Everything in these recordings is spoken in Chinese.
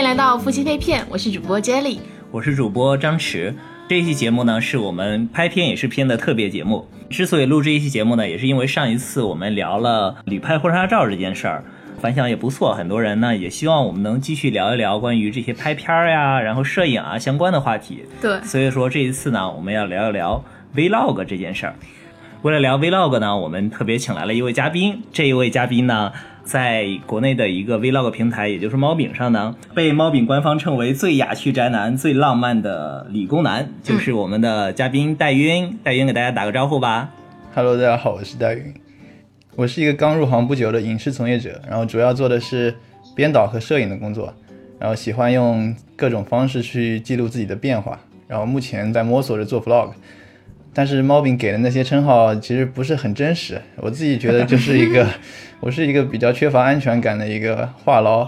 迎来到夫妻肺片，我是主播 Jelly，我是主播张弛。这一期节目呢，是我们拍片也是片的特别节目。之所以录这一期节目呢，也是因为上一次我们聊了旅拍婚纱照这件事儿，反响也不错，很多人呢也希望我们能继续聊一聊关于这些拍片儿呀，然后摄影啊相关的话题。对，所以说这一次呢，我们要聊一聊 Vlog 这件事儿。为了聊 Vlog 呢，我们特别请来了一位嘉宾，这一位嘉宾呢。在国内的一个 Vlog 平台，也就是猫饼上呢，被猫饼官方称为最雅趣宅男、最浪漫的理工男，就是我们的嘉宾戴云。戴云给大家打个招呼吧。Hello，大家好，我是戴云。我是一个刚入行不久的影视从业者，然后主要做的是编导和摄影的工作，然后喜欢用各种方式去记录自己的变化，然后目前在摸索着做 Vlog。但是猫饼给的那些称号其实不是很真实，我自己觉得就是一个，我是一个比较缺乏安全感的一个话痨，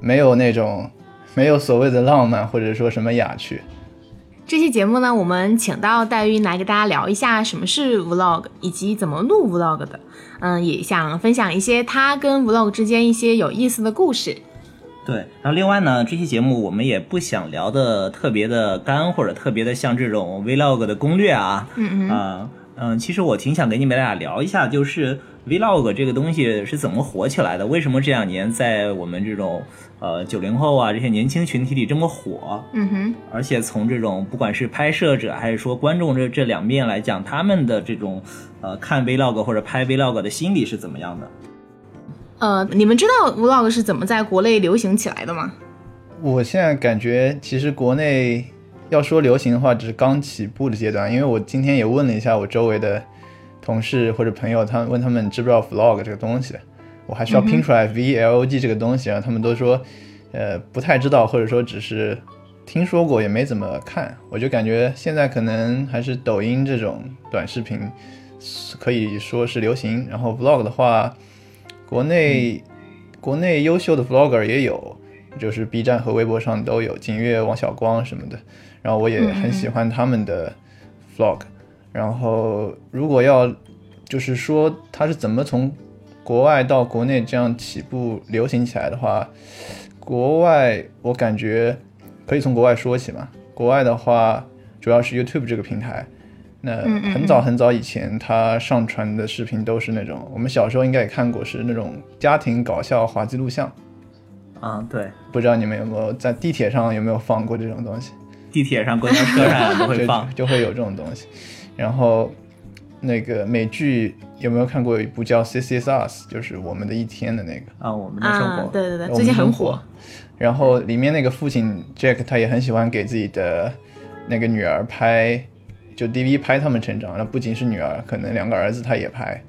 没有那种，没有所谓的浪漫或者说什么雅趣。这期节目呢，我们请到戴玉来给大家聊一下什么是 vlog 以及怎么录 vlog 的，嗯，也想分享一些他跟 vlog 之间一些有意思的故事。对，然后另外呢，这期节目我们也不想聊的特别的干，或者特别的像这种 vlog 的攻略啊，嗯嗯，啊，嗯，其实我挺想跟你们俩聊一下，就是 vlog 这个东西是怎么火起来的？为什么这两年在我们这种呃九零后啊这些年轻群体里这么火？嗯哼，而且从这种不管是拍摄者还是说观众这这两面来讲，他们的这种呃看 vlog 或者拍 vlog 的心理是怎么样的？呃，你们知道 vlog 是怎么在国内流行起来的吗？我现在感觉，其实国内要说流行的话，只是刚起步的阶段。因为我今天也问了一下我周围的同事或者朋友，他问他们知不知道 vlog 这个东西，我还需要拼出来 vlog 这个东西，然后他们都说，呃，不太知道，或者说只是听说过，也没怎么看。我就感觉现在可能还是抖音这种短视频可以说是流行，然后 vlog 的话。国内，国内优秀的 vlogger 也有，就是 B 站和微博上都有，景月、王小光什么的。然后我也很喜欢他们的 vlog。然后如果要，就是说他是怎么从国外到国内这样起步流行起来的话，国外我感觉可以从国外说起嘛。国外的话，主要是 YouTube 这个平台。那很早很早以前，他上传的视频都是那种，我们小时候应该也看过，是那种家庭搞笑滑稽录像。啊，对，不知道你们有没有在地铁上有没有放过这种东西？地铁上、公交车上都会放，就会有这种东西。然后那个美剧有没有看过一部叫《C C S Us》，就是我们的一天的那个啊，我们的生活，对对对，最近很火。然后里面那个父亲 Jack 他也很喜欢给自己的那个女儿拍。就 DV 拍他们成长，那不仅是女儿，可能两个儿子他也拍，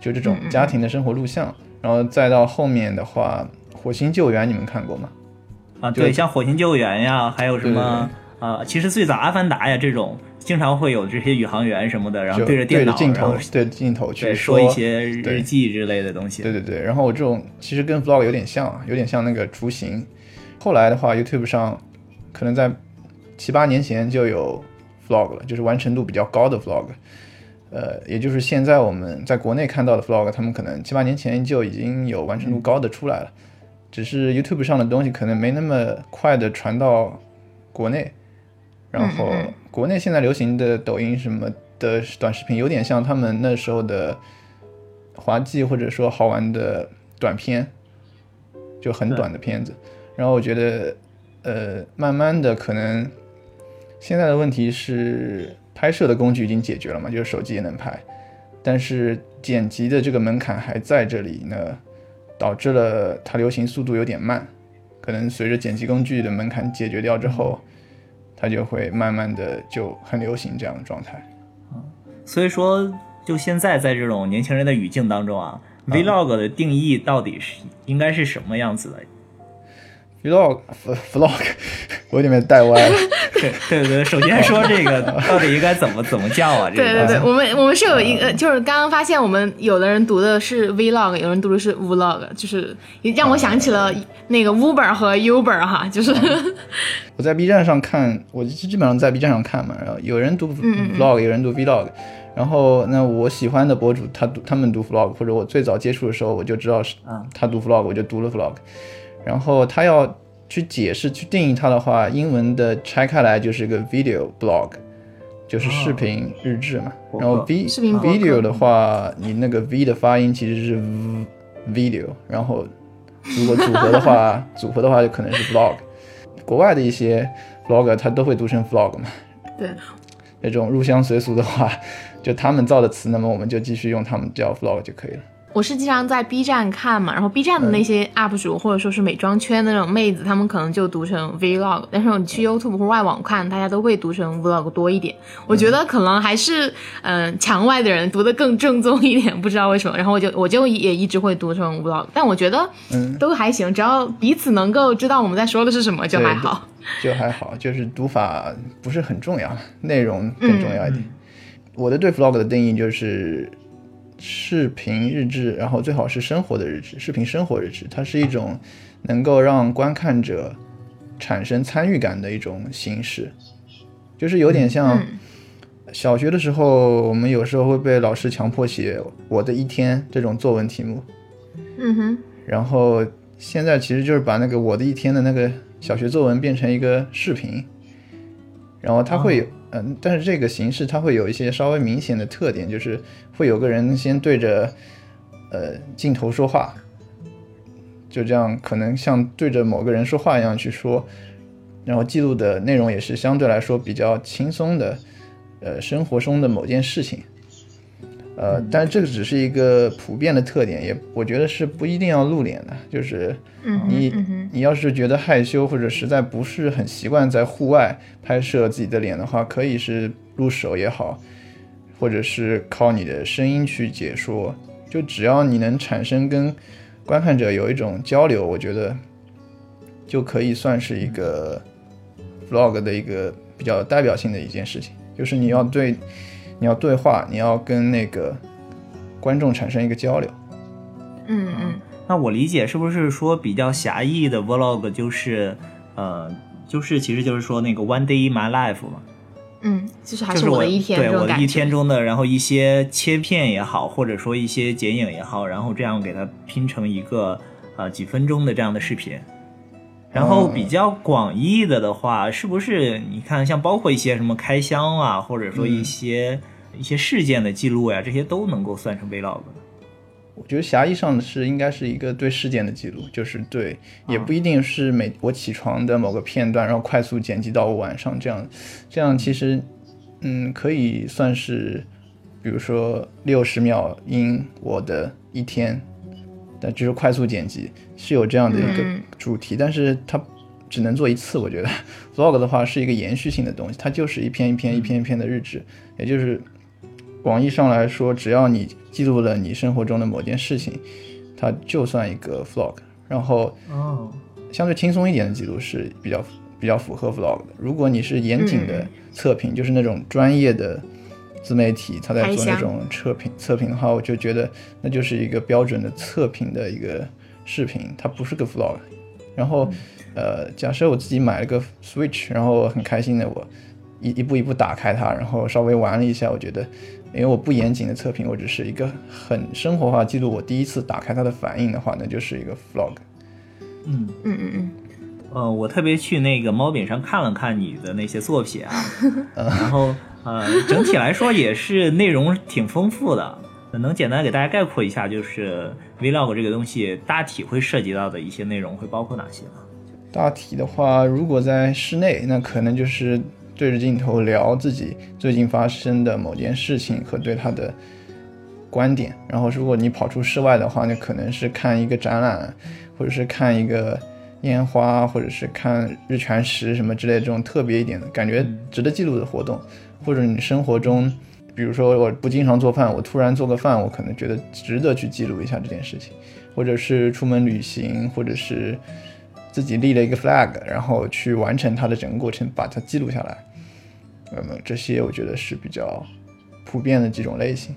就这种家庭的生活录像。然后再到后面的话，火星救援你们看过吗？啊，对，像火星救援呀，还有什么啊？其实最早阿凡达呀这种，经常会有这些宇航员什么的，然后对着电脑，镜头对着镜头去说一些日记之类的东西。对对对，然后我这种其实跟 vlog 有点像，有点像那个雏形。后来的话，YouTube 上可能在七八年前就有。vlog 了，就是完成度比较高的 vlog，呃，也就是现在我们在国内看到的 vlog，他们可能七八年前就已经有完成度高的出来了，只是 YouTube 上的东西可能没那么快的传到国内，然后国内现在流行的抖音什么的短视频，有点像他们那时候的滑稽或者说好玩的短片，就很短的片子，然后我觉得，呃，慢慢的可能。现在的问题是拍摄的工具已经解决了嘛，就是手机也能拍，但是剪辑的这个门槛还在这里呢，导致了它流行速度有点慢。可能随着剪辑工具的门槛解决掉之后，它就会慢慢的就很流行这样的状态。所以说就现在在这种年轻人的语境当中啊，vlog 的定义到底是应该是什么样子的？vlog vlog，我有点带歪了。对对对，首先说这个到底应该怎么怎么叫啊？这个对对对，我们我们是有一个，就是刚刚发现我们有的人读的是 vlog，有人读的是 vlog，就是让我想起了那个 Uber 和 Uber 哈，就是 我在 B 站上看，我基本上在 B 站上看嘛，然后有人读 vlog，有人读 vlog，然后那我喜欢的博主他读他们读 vlog，或者我最早接触的时候我就知道是他读 vlog，我就读了 vlog。然后他要去解释、去定义它的话，英文的拆开来就是个 video blog，就是视频日志嘛。博然后 v 视频 video 的话，你那个 v 的发音其实是 v video，然后如果组合的话，组合的话就可能是 blog。国外的一些 blogger 他都会读成 vlog 嘛。对，那种入乡随俗的话，就他们造的词，那么我们就继续用他们叫 vlog 就可以了。我是经常在 B 站看嘛，然后 B 站的那些 UP 主、或者说是美妆圈的那种妹子，她们可能就读成 Vlog，但是你去 YouTube 或外网看，大家都会读成 Vlog 多一点。我觉得可能还是嗯、呃墙外的人读的更正宗一点，不知道为什么。然后我就我就也一直会读成 Vlog，但我觉得嗯都还行，只要彼此能够知道我们在说的是什么就还好。就还好，就是读法不是很重要，内容更重要一点。我的对 vlog 的定义就是视频日志，然后最好是生活的日志，视频生活日志，它是一种能够让观看者产生参与感的一种形式，就是有点像嗯。小学的时候，我们有时候会被老师强迫写我的一天这种作文题目，嗯哼，然后现在其实就是把那个我的一天的那个小学作文变成一个视频，然后它会有，嗯，但是这个形式它会有一些稍微明显的特点，就是会有个人先对着呃镜头说话，就这样可能像对着某个人说话一样去说，然后记录的内容也是相对来说比较轻松的，呃，生活中的某件事情。呃，但是这个只是一个普遍的特点，也我觉得是不一定要露脸的。就是你、你要是觉得害羞或者实在不是很习惯在户外拍摄自己的脸的话，可以是录手也好，或者是靠你的声音去解说。就只要你能产生跟观看者有一种交流，我觉得就可以算是一个 vlog 的一个比较代表性的一件事情，就是你要对你要对话，你要跟那个观众产生一个交流。嗯嗯那我理解是不是说比较狭义的 vlog 就是，呃，就是其实就是说那个 one day in my life 嘛，嗯，就是还是我的一天对我的一。天中的，然后一些切片也好，或者说一些剪影也好，然后这样给它拼成一个呃几分钟的这样的视频。然后比较广义的的话，是不是你看像包括一些什么开箱啊，或者说一些、一些事件的记录呀，这些都能够算成 vlog 的？我觉得狭义上的是应该是一个对事件的记录，就是对，也不一定是每我起床的某个片段，然后快速剪辑到我晚上这样，这样其实，嗯，可以算是，比如说六十秒因我的一天，但就是快速剪辑是有这样的一个嗯。主题，但是它只能做一次，我觉得。Vlog 的话是一个延续性的东西，它就是一篇一篇一篇一篇的日志，也就是广义上来说，只要你记录了你生活中的某件事情，它就算一个 vlog。然后哦，相对轻松一点的记录是比较比较符合 vlog 的。如果你是严谨的测评，就是那种专业的自媒体，他在做那种测评测评的话，我就觉得那就是一个标准的测评的一个视频，它不是个 vlog。然后，呃，假设我自己买了个 Switch，然后很开心的我一一步一步打开它，然后稍微玩了一下，我觉得，因为我不严谨的测评，我只是一个很生活化记录我第一次打开它的反应的话，那就是一个 vlog。嗯。嗯嗯嗯，呃，我特别去那个猫饼上看了看你的那些作品啊，然后呃，整体来说也是内容挺丰富的。能简单给大家概括一下，就是 vlog 这个东西大体会涉及到的一些内容会包括哪些吗？大体的话，如果在室内，那可能就是对着镜头聊自己最近发生的某件事情和对他的观点。然后，如果你跑出室外的话，那可能是看一个展览，或者是看一个烟花，或者是看日全食什么之类的这种特别一点的感觉值得记录的活动，或者你生活中，比如说我不经常做饭，我突然做个饭，我可能觉得值得去记录一下这件事情，或者是出门旅行，或者是。自己立了一个 flag，然后去完成它的整个过程，把它记录下来。那么这些我觉得是比较普遍的几种类型。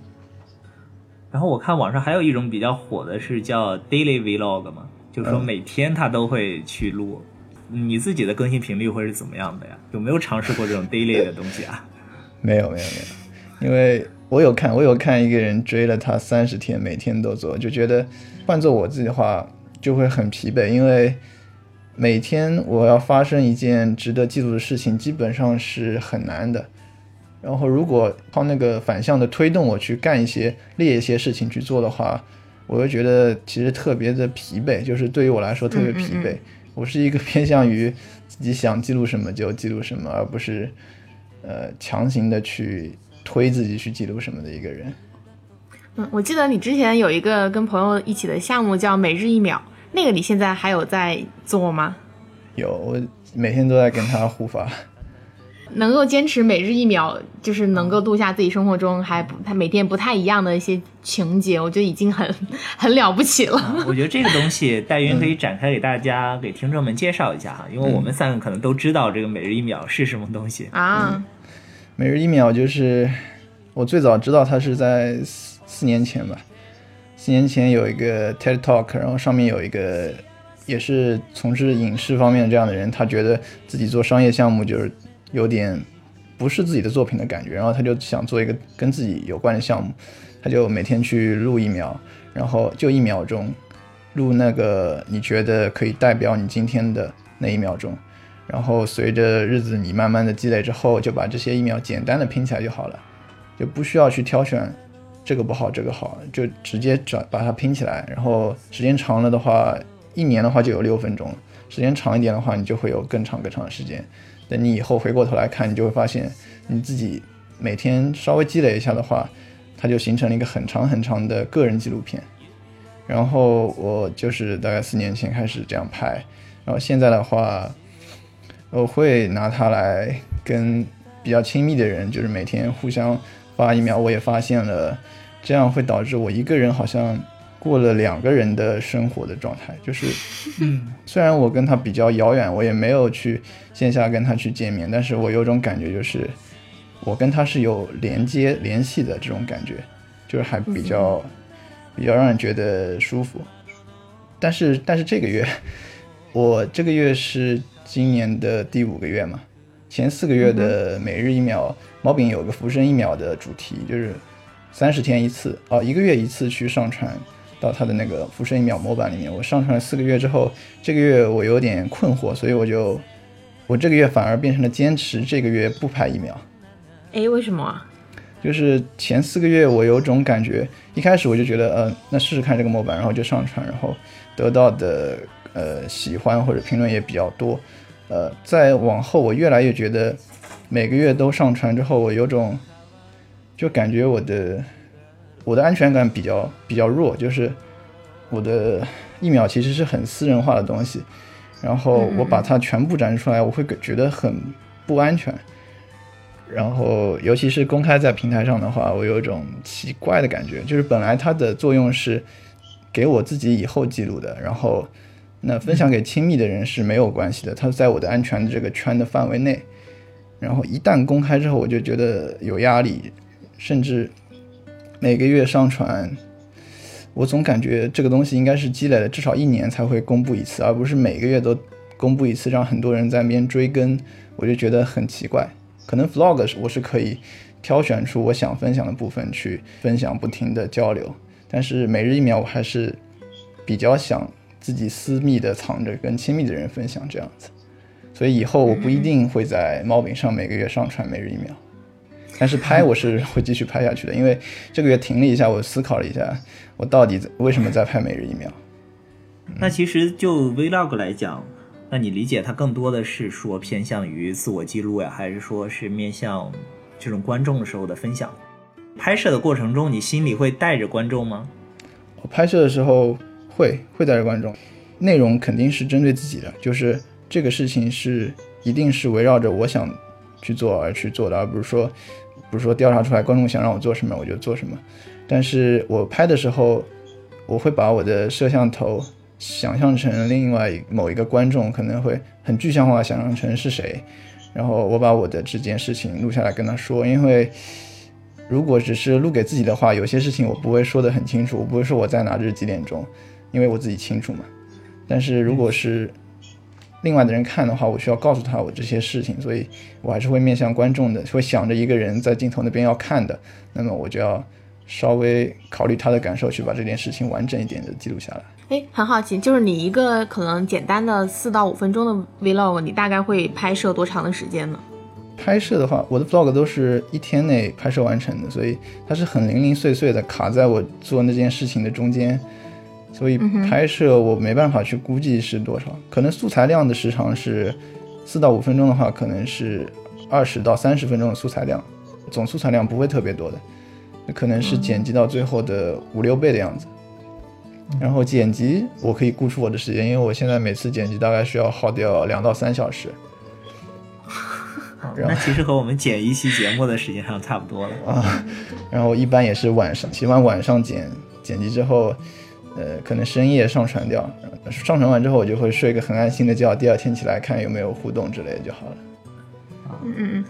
然后我看网上还有一种比较火的是叫 daily vlog 嘛，就是说每天他都会去录。你自己的更新频率会是怎么样的呀？有没有尝试过这种 daily 的东西啊？没有没有没有，因为我有看，我有看一个人追了他三十天，每天都做，就觉得换做我自己的话就会很疲惫，因为每天我要发生一件值得记录的事情，基本上是很难的。然后如果靠那个反向的推动我去干一些列一些事情去做的话，我就觉得其实特别的疲惫，就是对于我来说特别疲惫。我是一个偏向于自己想记录什么就记录什么，而不是呃强行的去推自己去记录什么的一个人。嗯，我记得你之前有一个跟朋友一起的项目叫每日一秒，那个你现在还有在做吗？有，我每天都在跟他互发。能够坚持每日一秒，就是能够录下自己生活中还不他每天不太一样的一些情节，我觉得已经很 很了不起了。我觉得这个东西，戴云可以展开给大家、给听众们介绍一下哈，因为我们三个可能都知道这个每日一秒是什么东西啊。每日一秒就是我最早知道它是在四四年前吧，几年前有一个 TED Talk，然后上面有一个也是从事影视方面这样的人，他觉得自己做商业项目就是。有点不是自己的作品的感觉，然后他就想做一个跟自己有关的项目，他就每天去录一秒，然后就一秒钟，录那个你觉得可以代表你今天的那一秒钟，然后随着日子你慢慢的积累之后，就把这些一秒简单的拼起来就好了，就不需要去挑选这个不好这个好，就直接转把它拼起来，然后时间长了的话，一年的话就有六分钟，时间长一点的话，你就会有更长更长的时间。等你以后回过头来看，你就会发现，你自己每天稍微积累一下的话，它就形成了一个很长很长的个人纪录片。然后我就是大概四年前开始这样拍，然后现在的话，我会拿它来跟比较亲密的人，就是每天互相发疫苗。我也发现了，这样会导致我一个人好像。过了两个人的生活的状态，就是，嗯，虽然我跟他比较遥远，我也没有去线下跟他去见面，但是我有种感觉，就是我跟他是有连接联系的这种感觉，就是还比较比较让人觉得舒服。但是但是这个月，我这个月是今年的第五个月嘛，前四个月的每日一秒，毛饼有个浮生一秒的主题，就是三十天一次，哦，一个月一次去上传。到他的那个浮生一秒模板里面，我上传了四个月之后，这个月我有点困惑，所以我就，我这个月反而变成了坚持这个月不拍一秒。哎，为什么？就是前四个月我有种感觉，一开始我就觉得，呃，那试试看这个模板，然后就上传，然后得到的呃喜欢或者评论也比较多，呃，再往后我越来越觉得，每个月都上传之后，我有种，就感觉我的。我的安全感比较比较弱，就是我的一秒其实是很私人化的东西，然后我把它全部展示出来，我会觉得很不安全。然后尤其是公开在平台上的话，我有一种奇怪的感觉，就是本来它的作用是给我自己以后记录的，然后那分享给亲密的人是没有关系的，它在我的安全的这个圈的范围内。然后一旦公开之后，我就觉得有压力，甚至。每个月上传，我总感觉这个东西应该是积累了至少一年才会公布一次，而不是每个月都公布一次，让很多人在那边追更，我就觉得很奇怪。可能 vlog 我是可以挑选出我想分享的部分去分享，不停的交流，但是每日一秒我还是比较想自己私密的藏着，跟亲密的人分享这样子。所以以后我不一定会在猫饼上每个月上传每日一秒。但是拍我是会继续拍下去的，因为这个月停了一下，我思考了一下，我到底为什么在拍每日一秒。那其实就 vlog 来讲，那你理解它更多的是说偏向于自我记录呀，还是说是面向这种观众的时候的分享？拍摄的过程中，你心里会带着观众吗？我拍摄的时候会会带着观众，内容肯定是针对自己的，就是这个事情是一定是围绕着我想去做而去做的，而不是说。不是说调查出来观众想让我做什么我就做什么，但是我拍的时候，我会把我的摄像头想象成另外某一个观众，可能会很具象化想象成是谁，然后我把我的这件事情录下来跟他说，因为如果只是录给自己的话，有些事情我不会说得很清楚，我不会说我在哪日几点钟，因为我自己清楚嘛，但是如果是。另外的人看的话，我需要告诉他我这些事情，所以我还是会面向观众的，会想着一个人在镜头那边要看的，那么我就要稍微考虑他的感受，去把这件事情完整一点的记录下来。哎，很好奇，就是你一个可能简单的四到五分钟的 vlog，你大概会拍摄多长的时间呢？拍摄的话，我的 vlog 都是一天内拍摄完成的，所以它是很零零碎碎的卡在我做那件事情的中间，所以拍摄我没办法去估计是多少，可能素材量的时长是四到五分钟的话，可能是二十到三十分钟的素材量，总素材量不会特别多的，可能是剪辑到最后的五六倍的样子。然后剪辑我可以估出我的时间，因为我现在每次剪辑大概需要耗掉两到三小时。那其实和我们剪一期节目的时间上差不多了 啊。然后一般也是晚上，喜欢晚上剪剪辑之后，呃，可能深夜上传掉。上传完之后，我就会睡个很安心的觉，第二天起来看有没有互动之类的就好了。嗯嗯嗯，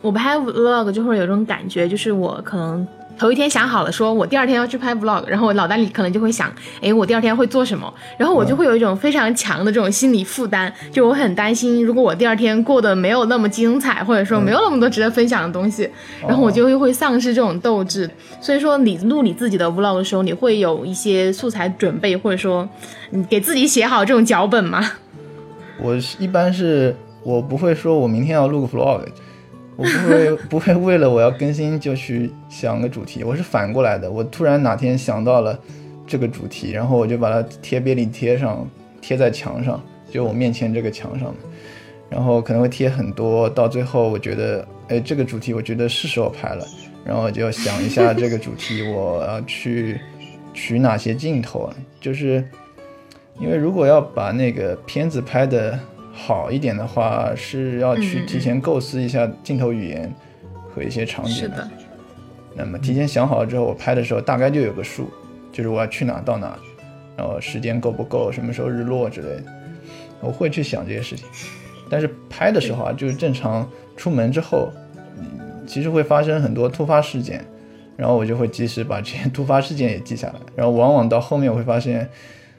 我拍 vlog 就会有种感觉，就是我可能。头一天想好了，说我第二天要去拍 vlog，然后我脑袋里可能就会想，哎，我第二天会做什么？然后我就会有一种非常强的这种心理负担，就我很担心，如果我第二天过得没有那么精彩，或者说没有那么多值得分享的东西，然后我就会会丧失这种斗志。所以说，你录你自己的 vlog 的时候，你会有一些素材准备，或者说你给自己写好这种脚本吗？我一般是我不会说我明天要录个 vlog。我不会不会为了我要更新就去想个主题，我是反过来的。我突然哪天想到了这个主题，然后我就把它贴便利贴上，贴在墙上，就我面前这个墙上然后可能会贴很多，到最后我觉得，哎，这个主题我觉得是时候拍了，然后我就想一下这个主题我要去取哪些镜头？就是因为如果要把那个片子拍的。好一点的话是要去提前构思一下镜头语言和一些场景。是的。那么提前想好了之后，我拍的时候大概就有个数，就是我要去哪到哪，然后时间够不够，什么时候日落之类的，我会去想这些事情。但是拍的时候啊，就是正常出门之后，其实会发生很多突发事件，然后我就会及时把这些突发事件也记下来，然后往往到后面我会发现。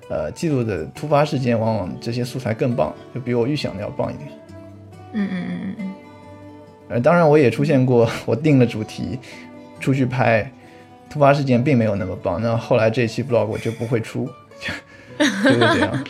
呃，记录的突发事件，往往这些素材更棒，就比我预想的要棒一点。嗯嗯嗯嗯嗯。呃，当然我也出现过，我定了主题，出去拍，突发事件并没有那么棒。那后来这期 vlog 我就不会出，就是这样。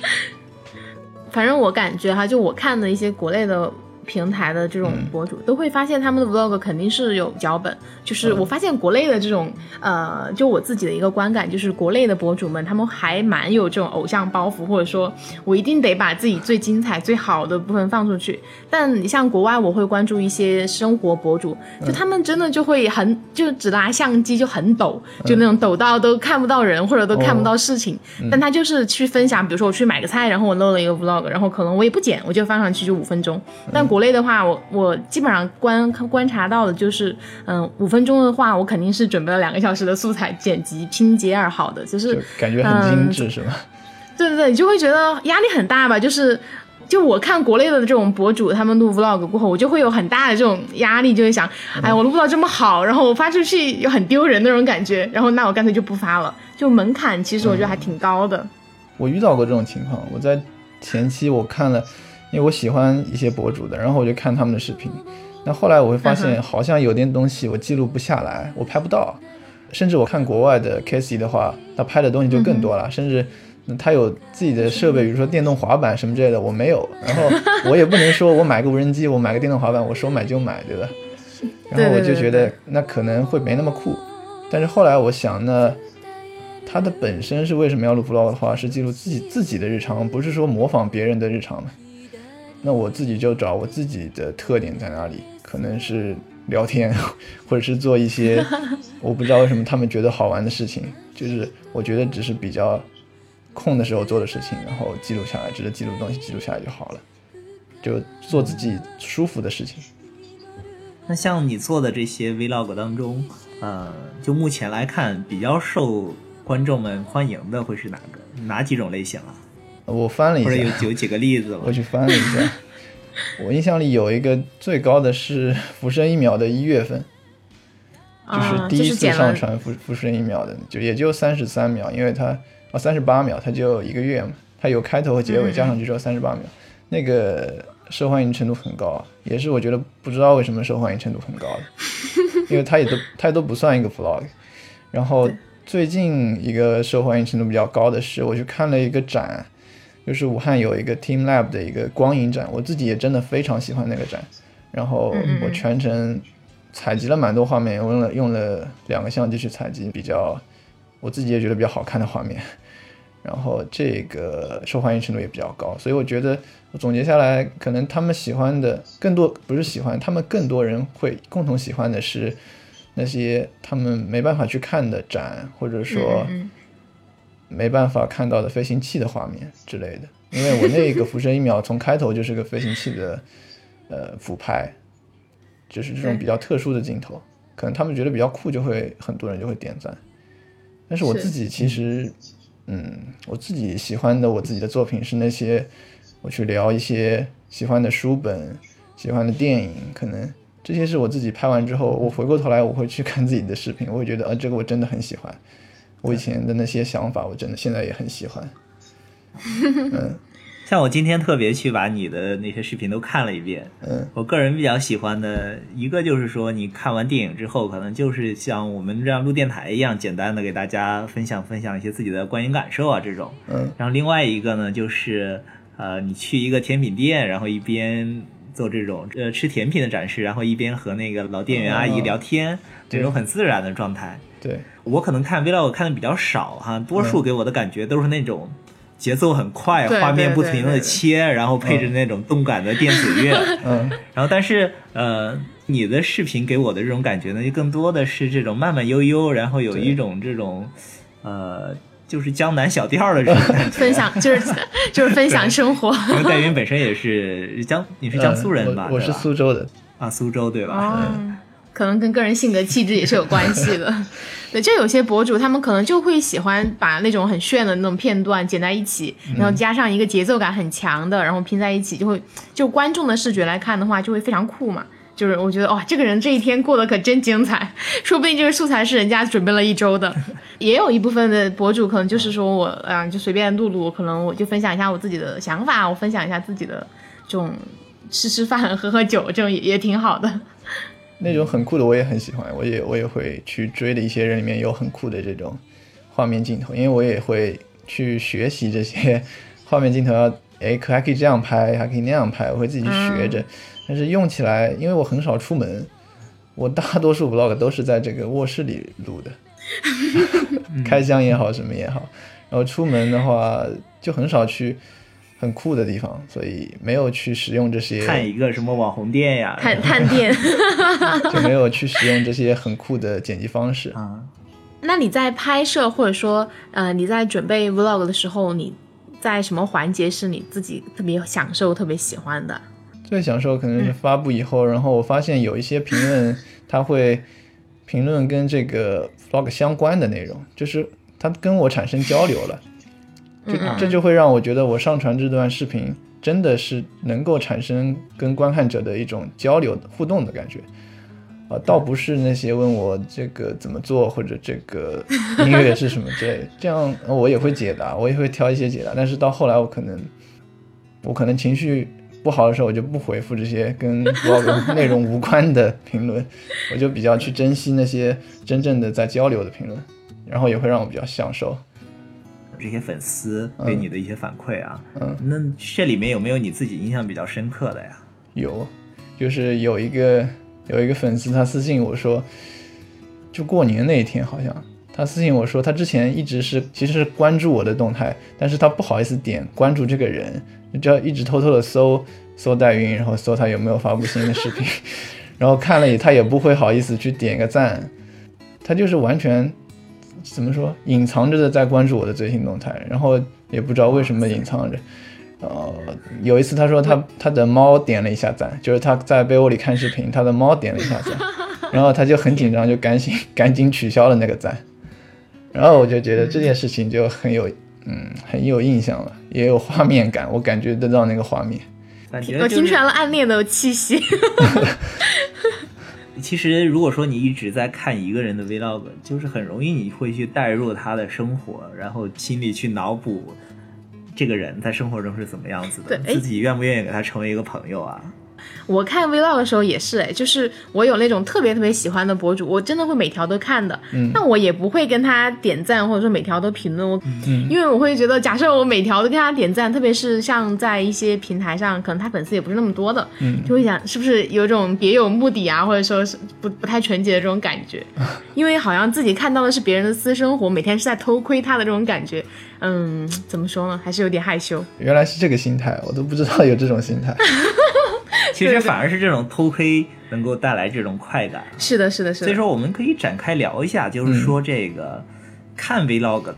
反正我感觉哈，就我看的一些国内的。平台的这种博主都会发现他们的 vlog 肯定是有脚本，就是我发现国内的这种呃，就我自己的一个观感，就是国内的博主们他们还蛮有这种偶像包袱，或者说我一定得把自己最精彩、最好的部分放出去。但你像国外，我会关注一些生活博主，就他们真的就会很就只拿相机就很抖，就那种抖到都看不到人或者都看不到事情，但他就是去分享，比如说我去买个菜，然后我录了一个 vlog，然后可能我也不剪，我就放上去就五分钟，但。国内的话，我我基本上观观察到的就是，嗯，五分钟的话，我肯定是准备了两个小时的素材剪辑拼接而好的，就是感觉很精致，是吧？对对对，你就会觉得压力很大吧？就是，就我看国内的这种博主，他们录 vlog 过后，我就会有很大的这种压力，就会想，哎，我录不到这么好，然后我发出去又很丢人那种感觉，然后那我干脆就不发了。就门槛其实我觉得还挺高的。我遇到过这种情况，我在前期我看了。因为我喜欢一些博主的，然后我就看他们的视频。那后来我会发现，好像有点东西我记录不下来，我拍不到。甚至我看国外的 k a s e y 的话，他拍的东西就更多了。甚至他有自己的设备，比如说电动滑板什么之类的，我没有。然后我也不能说我买个无人机，我买个电动滑板，我说买就买，对吧？然后我就觉得那可能会没那么酷。但是后来我想，那他的本身是为什么要录 vlog 的话，是记录自己自己的日常，不是说模仿别人的日常嘛？那我自己就找我自己的特点在哪里，可能是聊天，或者是做一些 我不知道为什么他们觉得好玩的事情，就是我觉得只是比较空的时候做的事情，然后记录下来，只是记录的东西记录下来就好了，就做自己舒服的事情。那像你做的这些 vlog 当中，呃，就目前来看比较受观众们欢迎的会是哪个？哪几种类型啊？我翻了一下，有有几个例子，我去翻了一下。我印象里有一个最高的是《浮生一秒》的一月份，就是第一次上传《浮浮生一秒》的，就也就三十三秒，因为它啊三十八秒，它就一个月嘛，它有开头和结尾，加上去之后三十八秒，那个受欢迎程度很高，也是我觉得不知道为什么受欢迎程度很高的，因为它也都它都不算一个 vlog。然后最近一个受欢迎程度比较高的是，我去看了一个展，就是武汉有一个 Team Lab 的一个光影展，我自己也真的非常喜欢那个展。然后我全程采集了蛮多画面，我用了用了两个相机去采集比较我自己也觉得比较好看的画面。然后这个受欢迎程度也比较高，所以我觉得我总结下来，可能他们喜欢的更多不是喜欢，他们更多人会共同喜欢的是那些他们没办法去看的展，或者说没办法看到的飞行器的画面之类的。因为我那个《浮生一秒》从开头就是个飞行器的呃俯拍，就是这种比较特殊的镜头，可能他们觉得比较酷，就会很多人就会点赞。但是我自己其实。嗯，我自己喜欢的我自己的作品是那些，我去聊一些喜欢的书本、喜欢的电影，可能这些是我自己拍完之后，我回过头来我会去看自己的视频，我会觉得啊，这个我真的很喜欢，我以前的那些想法，我真的现在也很喜欢。嗯。像我今天特别去把你的那些视频都看了一遍，嗯，我个人比较喜欢的一个就是说，你看完电影之后，可能就是像我们这样录电台一样，简单的给大家分享分享一些自己的观影感受啊这种，嗯，然后另外一个呢，就是呃，你去一个甜品店，然后一边做这种呃吃甜品的展示，然后一边和那个老店员阿姨聊天，这种很自然的状态。对我可能看 vlog 看的比较少哈，多数给我的感觉都是那种。节奏很快，画面不停的切，然后配着那种动感的电子乐，嗯，然后但是呃，你的视频给我的这种感觉呢，就更多的是这种慢慢悠悠，然后有一种这种呃，就是江南小调的这种感觉。分享就是 就是分享生活。因为戴云本身也是江，你是江苏人吧？我是苏州的啊，苏州对吧？哦，可能跟个人性格气质也是有关系的。对，就有些博主，他们可能就会喜欢把那种很炫的那种片段剪在一起，然后加上一个节奏感很强的，然后拼在一起，就会就观众的视觉来看的话，就会非常酷嘛。就是我觉得哇，这个人这一天过得可真精彩，说不定这个素材是人家准备了一周的。也有一部分的博主可能就是说我啊，就随便录录，可能我就分享一下我自己的想法，我分享一下自己的这种吃吃饭、喝喝酒，这种也也挺好的。那种很酷的我也很喜欢，我也我也会去追的一些人里面有很酷的这种画面镜头，因为我也会去学习这些 画面镜头，要哎可还可以这样拍，还可以那样拍，我会自己去学着。但是用起来，因为我很少出门，我大多数 vlog 都是在这个卧室里录的，开箱也好，什么也好，然后出门的话就很少去。很酷的地方，所以没有去使用这些。看一个什么网红店呀？探探店，就没有去使用这些很酷的剪辑方式啊。那你在拍摄或者说呃你在准备 vlog 的时候，你在什么环节是你自己特别享受、特别喜欢的？最享受可能是发布以后，然后我发现有一些评论，他会评论跟这个 vlog 相关的内容，就是他跟我产生交流了。这这就会让我觉得，我上传这段视频真的是能够产生跟观看者的一种交流互动的感觉，啊，倒不是那些问我这个怎么做或者这个音乐是什么之类，这样我也会解答，我也会挑一些解答，但是到后来我可能，我可能情绪不好的时候，我就不回复这些跟内容无关的评论，我就比较去珍惜那些真正的在交流的评论，然后也会让我比较享受。这些粉丝给你的一些反馈啊，嗯，那这里面有没有你自己印象比较深刻的呀？有，就是有一个有一个粉丝他私信我说，就过年那一天好像他私信我说，他之前一直是其实是关注我的动态，但是他不好意思点关注这个人，就要一直偷偷的搜搜代云，然后搜他有没有发布新的视频，然后看了也他也不会好意思去点个赞，他就是完全。怎么说？隐藏着的在关注我的最新动态，然后也不知道为什么隐藏着。呃，有一次他说他他的猫点了一下赞，就是他在被窝里看视频，他的猫点了一下赞，然后他就很紧张，就赶紧 赶紧取消了那个赞。然后我就觉得这件事情就很有嗯很有印象了，也有画面感，我感觉得到那个画面。我听出来了暗恋的气息。其实，如果说你一直在看一个人的 vlog，就是很容易你会去带入他的生活，然后心里去脑补这个人在生活中是怎么样子的，自己愿不愿意给他成为一个朋友啊？我看 vlog 的时候也是，哎，就是我有那种特别特别喜欢的博主，我真的会每条都看的。嗯，但我也不会跟他点赞，或者说每条都评论。我，嗯，因为我会觉得，假设我每条都跟他点赞，特别是像在一些平台上，可能他粉丝也不是那么多的，嗯，就会想是不是有种别有目的啊，或者说是不不太纯洁的这种感觉。因为好像自己看到的是别人的私生活，每天是在偷窥他的这种感觉。嗯，怎么说呢，还是有点害羞。原来是这个心态，我都不知道有这种心态。其实反而是这种偷窥能够带来这种快感。是的，是的，是的。所以说，我们可以展开聊一下，就是说这个看 vlog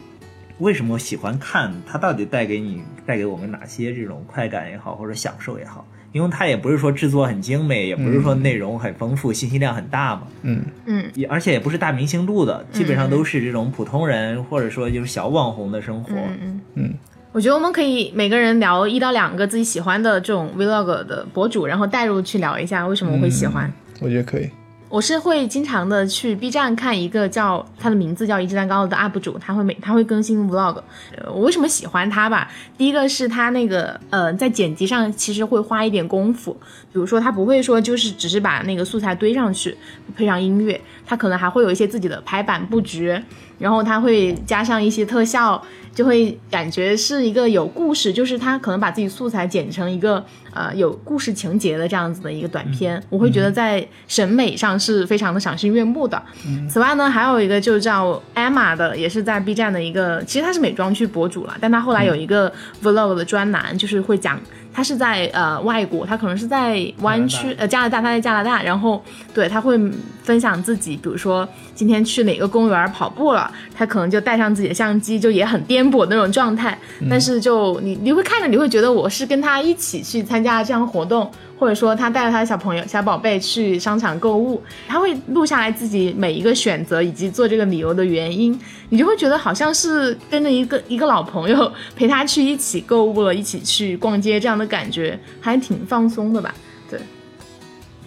为什么喜欢看，它到底带给你、带给我们哪些这种快感也好，或者享受也好？因为它也不是说制作很精美，也不是说内容很丰富、信息量很大嘛。嗯嗯。也而且也不是大明星录的，基本上都是这种普通人或者说就是小网红的生活。嗯嗯嗯。我觉得我们可以每个人聊一到两个自己喜欢的这种 vlog 的博主，然后带入去聊一下为什么我会喜欢。我觉得可以。我是会经常的去 B 站看一个叫他的名字叫一只蛋糕的 UP 主，他会每他会更新 vlog。我为什么喜欢他吧？第一个是他那个呃在剪辑上其实会花一点功夫，比如说他不会说就是只是把那个素材堆上去配上音乐，他可能还会有一些自己的排版布局，然后他会加上一些特效。就会感觉是一个有故事，就是他可能把自己素材剪成一个呃有故事情节的这样子的一个短片，我会觉得在审美上是非常的赏心悦目的。此外呢，还有一个就叫 Emma 的，也是在 B 站的一个，其实他是美妆区博主了，但他后来有一个 Vlog 的专栏，就是会讲。他是在呃外国，他可能是在湾区呃加拿大，他在加拿大，然后对他会分享自己，比如说今天去哪个公园跑步了，他可能就带上自己的相机，就也很颠簸的那种状态，但是就你你会看着你会觉得我是跟他一起去参加这样活动。或者说他带着他的小朋友、小宝贝去商场购物，他会录下来自己每一个选择以及做这个理由的原因，你就会觉得好像是跟着一个一个老朋友陪他去一起购物了，一起去逛街这样的感觉，还挺放松的吧。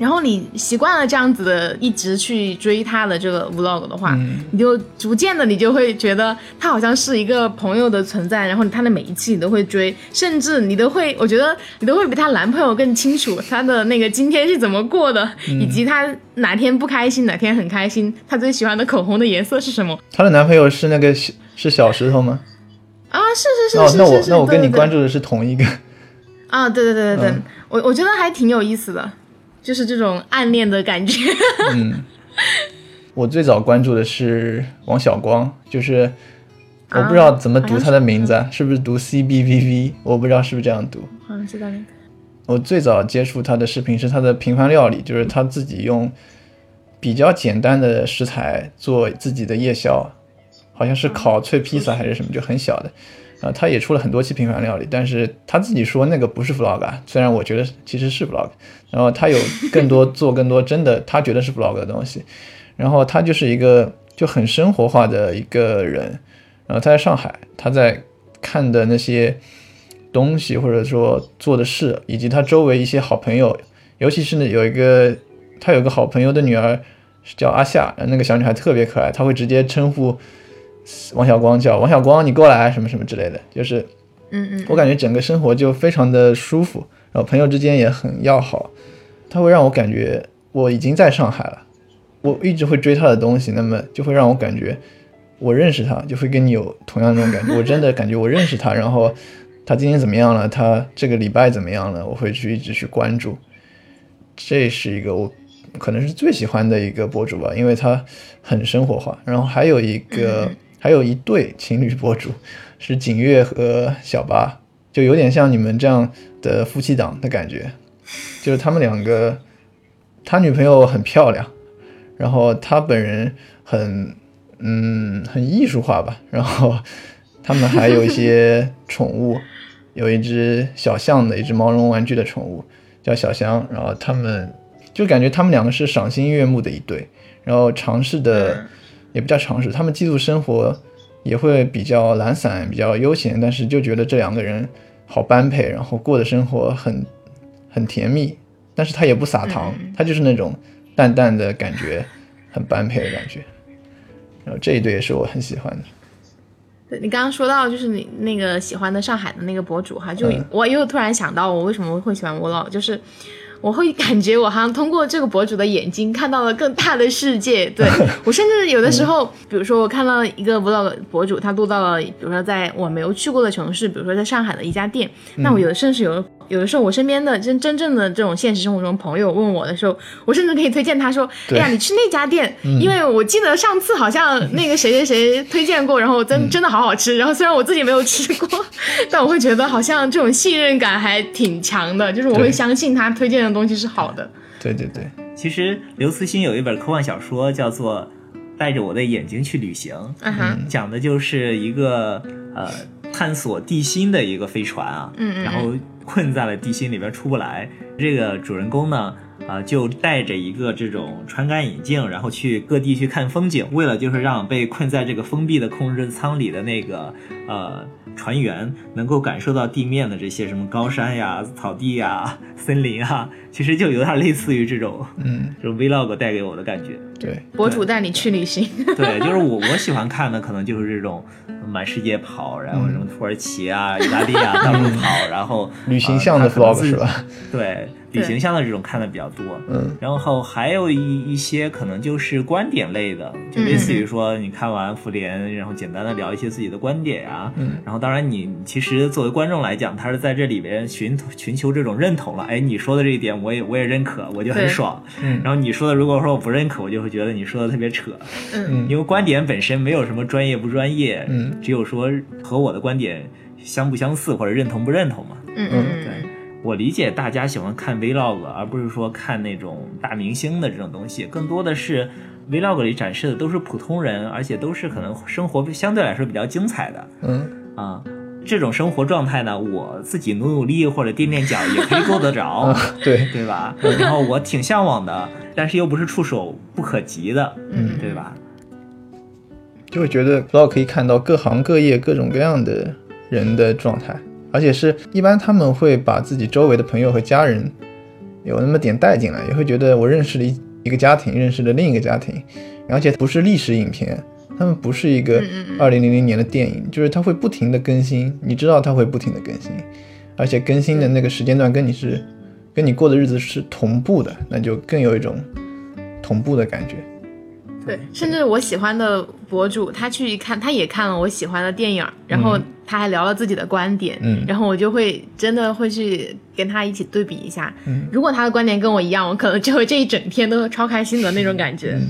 然后你习惯了这样子的，一直去追他的这个 vlog 的话，你就逐渐的你就会觉得他好像是一个朋友的存在，然后他的每一期你都会追，甚至你都会，我觉得你都会比她男朋友更清楚她的那个今天是怎么过的，以及她哪天不开心，哪天很开心，她最喜欢的口红的颜色是什么。她的男朋友是那个是小石头吗？啊，是是是是是。那我那我跟你关注的是同一个。啊，对对对对对，我我觉得还挺有意思的。就是这种暗恋的感觉。嗯，我最早关注的是王小光，就是我不知道怎么读他的名字，是不是读 C B V V？我不知道是不是这样读。好像知道那个。我最早接触他的视频是他的平凡料理，就是他自己用比较简单的食材做自己的夜宵，好像是烤脆披萨还是什么，就很小的。啊，他也出了很多期平凡料理，但是他自己说那个不是 vlog，虽然我觉得其实是 vlog。然后他有更多 做更多真的他觉得是 vlog 的东西，然后他就是一个就很生活化的一个人。然后他在上海，他在看的那些东西或者说做的事，以及他周围一些好朋友，尤其是呢有一个他有个好朋友的女儿叫阿夏，那个小女孩特别可爱，他会直接称呼。王小光叫王小光，你过来什么什么之类的，就是，嗯嗯，我感觉整个生活就非常的舒服，然后朋友之间也很要好，他会让我感觉我已经在上海了，我一直会追他的东西，那么就会让我感觉我认识他，就会跟你有同样那种感觉，我真的感觉我认识他，然后他今天怎么样了，他这个礼拜怎么样了，我会去一直去关注，这是一个我可能是最喜欢的一个博主吧，因为他很生活化，然后还有一个。还有一对情侣博主，是景月和小八，就有点像你们这样的夫妻档的感觉。就是他们两个，他女朋友很漂亮，然后他本人很，嗯，很艺术化吧。然后他们还有一些 宠物，有一只小象的一只毛绒玩具的宠物叫小香。然后他们就感觉他们两个是赏心悦目的一对，然后尝试的。也不叫尝试，他们寄宿生活也会比较懒散，比较悠闲，但是就觉得这两个人好般配，然后过的生活很很甜蜜，但是他也不撒糖，他就是那种淡淡的感觉，很般配的感觉。然后这一对也是我很喜欢的。对你刚刚说到就是你那个喜欢的上海的那个博主哈，就我又突然想到我为什么会喜欢 vlog，就是我会感觉我好像通过这个博主的眼睛看到了更大的世界。对我甚至有的时候，比如说我看到一个 vlog 博主，他录到了，比如说在我没有去过的城市，比如说在上海的一家店，那我有的甚至有有的时候我身边的真真正的这种现实生活中朋友问我的时候，我甚至可以推荐他说，哎呀，你去那家店，因为我记得上次好像那个谁谁谁推荐过，然后真真的好好吃，然后虽然我自己没有吃过，但我会觉得好像这种信任感还挺强的，就是我会相信他推荐的东西是好的。对对对，其实刘慈欣有一本科幻小说叫做《带着我的眼睛去旅行》，嗯哼，讲的就是一个呃探索地心的一个飞船啊，嗯嗯嗯。然后困在了地心里边出不来。这个主人公呢，啊、就带着一个这种传感眼镜，然后去各地去看风景，为了就是让被困在这个封闭的控制舱里的那个呃船员能够感受到地面的这些什么高山呀、草地呀、森林啊，其实就有点类似于这种嗯，这种 vlog 带给我的感觉。对，博主带你去旅行，对，就是我我喜欢看的可能就是这种满世界跑，然后什么土耳其啊、意大利啊到处跑，然后旅行向的 vlog 自是吧？对，旅行箱的这种看的比较多。嗯，然后还有一一些可能就是观点类的，就类似于说你看完复联，然后简单的聊一些自己的观点啊。嗯。然后当然你其实作为观众来讲，他是在这里边寻寻求这种认同了。哎，你说的这一点我也我也认可，我就很爽。嗯然后你说的如果说我不认可，我就会觉得你说的特别扯。嗯因为观点本身没有什么专业不专业，嗯，只有说和我的观点相不相似或者认同不认同嘛。嗯嗯对，我理解大家喜欢看 vlog，而不是说看那种大明星的这种东西，更多的是 vlog 里展示的都是普通人，而且都是可能生活相对来说比较精彩的嗯，啊。这种生活状态呢，我自己努努力或者垫垫脚也可以够得着，对，对吧？然后我挺向往的，但是又不是触手不可及的，嗯对吧？就会觉得 vlog 可以看到各行各业各种各样的人的状态，而且是一般他们会把自己周围的朋友和家人有那么点带进来，也会觉得我认识了一一个家庭，认识了另一个家庭，而且不是历史影片，他们不是一个二零零零年的电影，就是它会不停的更新，你知道它会不停的更新，而且更新的那个时间段跟你是跟你过的日子是同步的，那就更有一种同步的感觉。对，甚至我喜欢的博主，他去看，他也看了我喜欢的电影，然后他还聊了自己的观点，嗯。然后我就会真的会去跟他一起对比一下，嗯。如果他的观点跟我一样，我可能就会这一整天都超开心的那种感觉。嗯。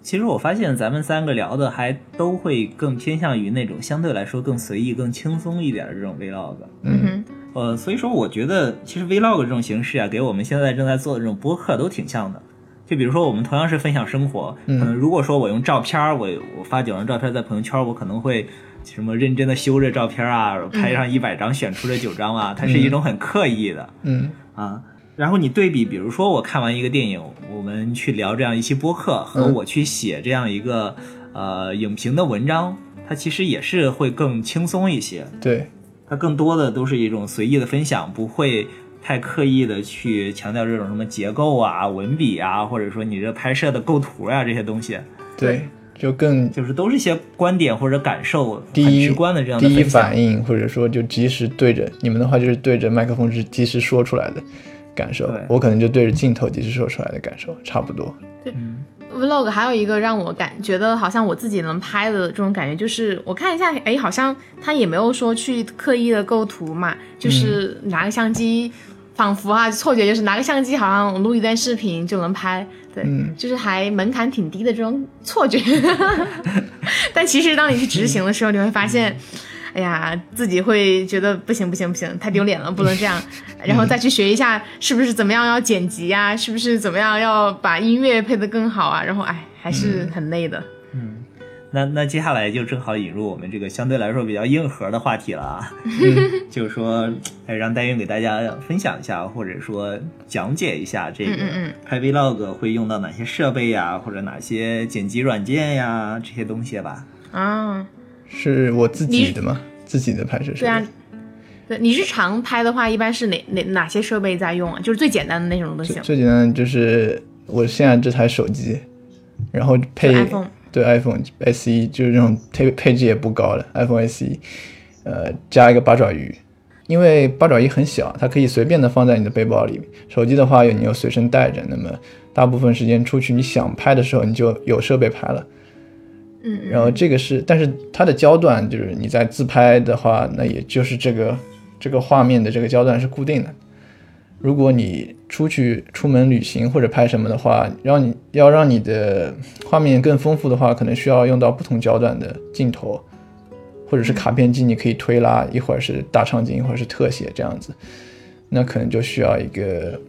其实我发现咱们三个聊的还都会更偏向于那种相对来说更随意、更轻松一点的这种 vlog。嗯。哼，呃，所以说我觉得其实 vlog 这种形式啊，给我们现在正在做的这种播客都挺像的。就比如说我们同样是分享生活，可能如果说我用照片儿，我我发几张照片在朋友圈，我可能会什么认真的修这照片啊，拍上一百张选出这九张啊，它是一种很刻意的。嗯啊。然后你对比，比如说我看完一个电影，我们去聊这样一期播客，和嗯我去写这样一个、呃影评的文章，它其实也是会更轻松一些。对，它更多的都是一种随意的分享，不会太刻意的去强调这种什么结构啊、文笔啊，或者说你这拍摄的构图啊这些东西，对，就更就是都是一些观点或者感受第一直观的这样的第一。反应，或者说就及时对着你们的话，就是对着麦克风是及时说出来的感受。我可能就对着镜头及时说出来的感受，差不多。对 vlog 还有一个让我感觉得好像我自己能拍的这种感觉，就是我看一下，哎，好像他也没有说去刻意的构图嘛，就是拿个相机，仿佛啊错觉就是拿个相机，好像录一段视频就能拍，对，嗯就是还门槛挺低的这种错觉。但其实当你去执行的时候，你会发现。哎呀，自己会觉得不行不行不行，太丢脸了，不能这样，然后再去学一下是不是怎么样要剪辑呀、是不是怎么样要把音乐配得更好啊，然后哎，还是很累的。那那接下来就正好引入我们这个相对来说比较硬核的话题了啊，就是说，哎，让戴云给大家分享一下，或者说讲解一下这个拍 vlog 会用到哪些设备呀，或者哪些剪辑软件呀这些东西吧。啊，是我自己的吗？自己的拍摄设备。对啊，对你日常拍的话，一般是哪哪哪些设备在用啊？就是最简单的那种都行。最简单的就是我现在这台手机，然后配 iPhone 对 iPhone SE 就是这种配配置也不高的 iPhone SE，呃，加一个八爪鱼，因为八爪鱼很小，它可以随便的放在你的背包里。手机的话，你又随身带着，那么大部分时间出去，你想拍的时候，你就有设备拍了。嗯，然后这个是，但是它的焦段就是你在自拍的话，那也就是这个这个画面的这个焦段是固定的。如果你出去出门旅行或者拍什么的话，让你要让你的画面更丰富的话，可能需要用到不同焦段的镜头。或者是卡片机，你可以推拉，一会儿是大场景，一会儿是特写这样子，那可能就需要一个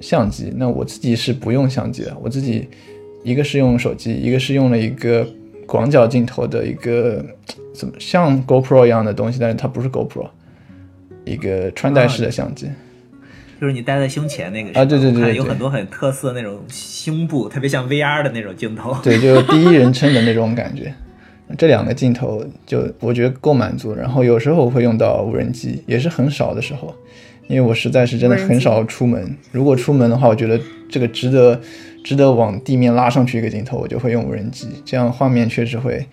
相机。那我自己是不用相机的，我自己一个是用手机，一个是用了一个广角镜头的一个怎么像 GoPro 一样的东西，但是它不是 GoPro，一个穿戴式的相机，就是你戴在胸前那个啊，对对对，有很多很特色那种胸部，特别像 VR 的那种镜头，对，就是第一人称的那种感觉。这两个镜头就我觉得够满足，然后有时候我会用到无人机，也是很少的时候，因为我实在是真的很少出门。如果出门的话，我觉得这个值得，值得往地面拉上去一个镜头，我就会用无人机，这样画面确实会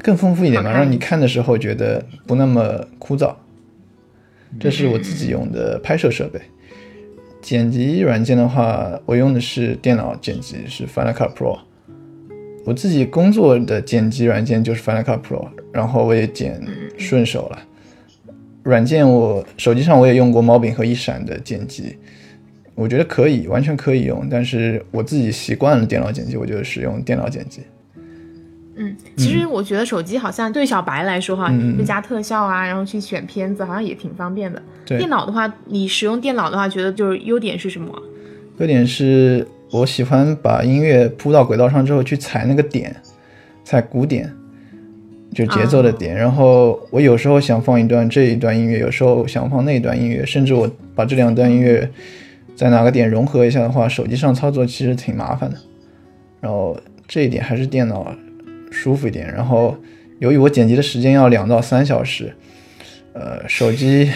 更丰富一点嘛，让你看的时候觉得不那么枯燥。这是我自己用的拍摄设备。剪辑软件的话，我用的是电脑剪辑，是 Final Cut Pro。我自己工作的剪辑软件就是 Final Cut Pro，然后我也剪顺手了。软件我手机上我也用过猫饼和一闪的剪辑，我觉得可以，完全可以用。但是我自己习惯了电脑剪辑，我就使用电脑剪辑。嗯，其实我觉得手机好像对小白来说哈，就加特效啊，然后去选片子，好像也挺方便的。电脑的话，你使用电脑的话，觉得就是优点是什么？优点是。我喜欢把音乐铺到轨道上之后去踩那个点，踩鼓点，就节奏的点。然后我有时候想放一段这一段音乐，有时候想放那一段音乐，甚至我把这两段音乐在哪个点融合一下的话，手机上操作其实挺麻烦的。然后这一点还是电脑舒服一点。然后由于我剪辑的时间要两到三小时，呃，手机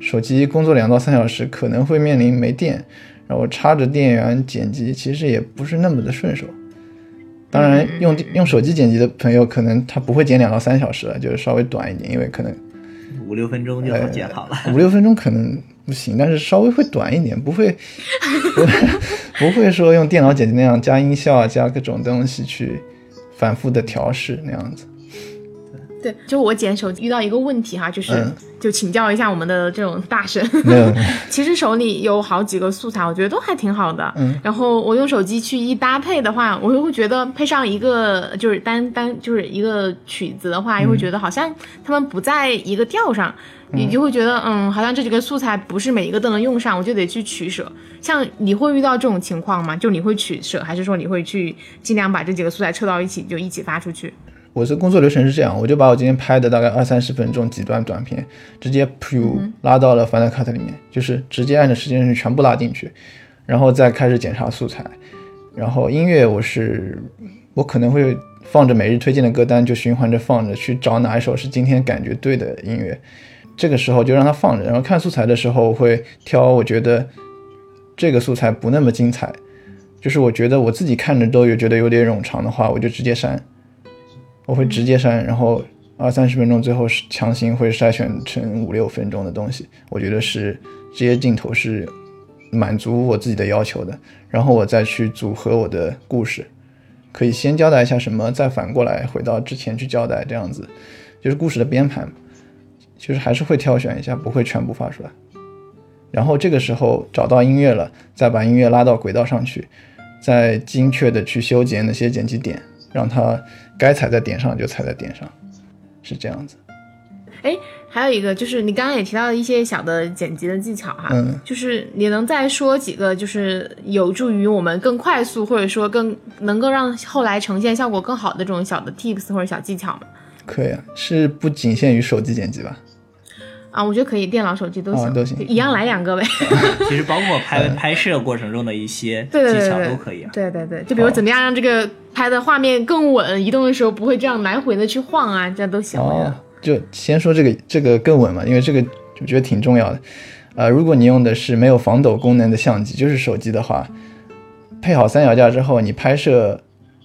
手机工作两到三小时可能会面临没电。然后插着电源剪辑，其实也不是那么的顺手。当然，用用手机剪辑的朋友，可能他不会剪两到三小时了，就是稍微短一点，因为可能五六分钟就能剪好了。五六分钟可能不行，但是稍微会短一点，不会不不会说用电脑剪辑那样加音效啊，加各种东西去反复的调试那样子。对，就我剪手机遇到一个问题哈，就是就请教一下我们的这种大神。其实手里有好几个素材，我觉得都还挺好的。嗯。然后我用手机去一搭配的话，我又会觉得配上一个就是单单就是一个曲子的话，又会觉得好像他们不在一个调上，你就会觉得嗯，好像这几个素材不是每一个都能用上，我就得去取舍。像你会遇到这种情况吗？就你会取舍，还是说你会去尽量把这几个素材凑到一起，就一起发出去？我的工作流程是这样，我就把我今天拍的大概二三十分钟几段短片，直接 pu 拉到了 Final Cut 里面，就是直接按照时间顺序全部拉进去，然后再开始检查素材。然后音乐我是我可能会放着每日推荐的歌单，就循环着放着，去找哪一首是今天感觉对的音乐，这个时候就让它放着。然后看素材的时候会挑我觉得这个素材不那么精彩，就是我觉得我自己看着都有觉得有点冗长的话，我就直接删。我会直接删，然后二三十分钟，最后是强行会筛选成五六分钟的东西。我觉得是这些镜头是满足我自己的要求的，然后我再去组合我的故事，可以先交代一下什么，再反过来回到之前去交代，这样子就是故事的编排。就是还是会挑选一下，不会全部发出来。然后这个时候找到音乐了，再把音乐拉到轨道上去，再精确的去修剪那些剪辑点。让它该踩在点上就踩在点上，是这样子。哎，还有一个就是你刚刚也提到了一些小的剪辑的技巧哈，嗯，就是你能再说几个，就是有助于我们更快速或者说更能够让后来呈现效果更好的这种小的 tips 或者小技巧吗？可以啊，是不仅限于手机剪辑吧？啊，我觉得可以，电脑、手机都行，都行，一样来两个呗。其实包括拍拍摄过程中的一些技巧都可以啊。对对对，就比如怎么样让这个拍的画面更稳，移动的时候不会这样来回的去晃啊，这样都行。哦，就先说这个这个更稳嘛，因为这个我觉得挺重要的。呃，如果你用的是没有防抖功能的相机，就是手机的话，配好三脚架之后，你拍摄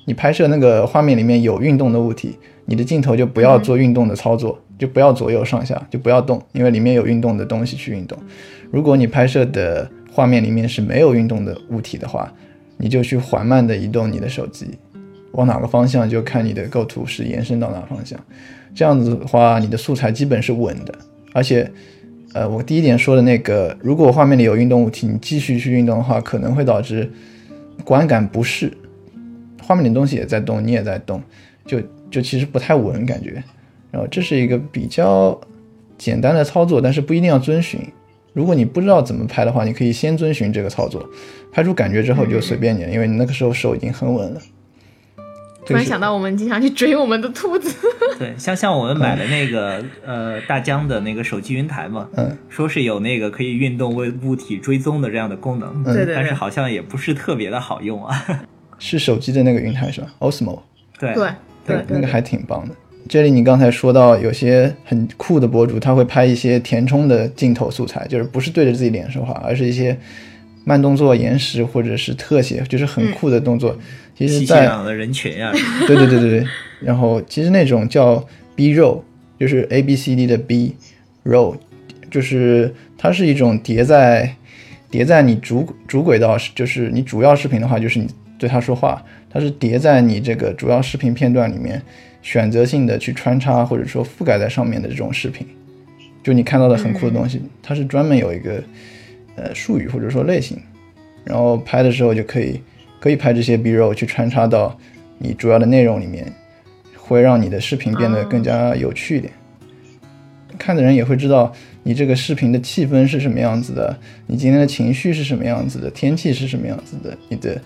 你拍摄那个画面里面有运动的物体，你的镜头就不要做运动的操作，就不要左右上下，就不要动，因为里面有运动的东西去运动。如果你拍摄的画面里面是没有运动的物体的话，你就去缓慢的移动你的手机，往哪个方向就看你的构图是延伸到哪个方向。这样子的话，你的素材基本是稳的，而且，呃，我第一点说的那个，如果画面里有运动物体，你继续去运动的话，可能会导致观感不适。画面里的东西也在动，你也在动，就就其实不太稳感觉。然后这是一个比较简单的操作，但是不一定要遵循。如果你不知道怎么拍的话，你可以先遵循这个操作，拍出感觉之后就随便你了，因为你那个时候手已经很稳了。突然想到，我们经常去追我们的兔子。对，像像我们买的那个呃大疆的那个手机云台嘛，嗯，说是有那个可以运动为物体追踪的这样的功能，对对，但是好像也不是特别的好用啊。是手机的那个云台是吧？Osmo。对对对，那个还挺棒的。这里你刚才说到有些很酷的博主，他会拍一些填充的镜头素材，就是不是对着自己脸说话，而是一些慢动作延时或者是特写，就是很酷的动作。其实，在的人群 呀，对对对对对。然后其实那种叫 B roll，就是 A B C D 的 B roll，就是它是一种叠在叠在你主主轨道，就是你主要视频的话，就是你对他说话，它是叠在你这个主要视频片段里面。选择性的去穿插或者说覆盖在上面的这种视频，就你看到的很酷的东西，它是专门有一个呃术语或者说类型，然后拍的时候就可以可以拍这些 B roll 去穿插到你主要的内容里面，会让你的视频变得更加有趣一点，看的人也会知道你这个视频的气氛是什么样子的，你今天的情绪是什么样子的，天气是什么样子的，你的。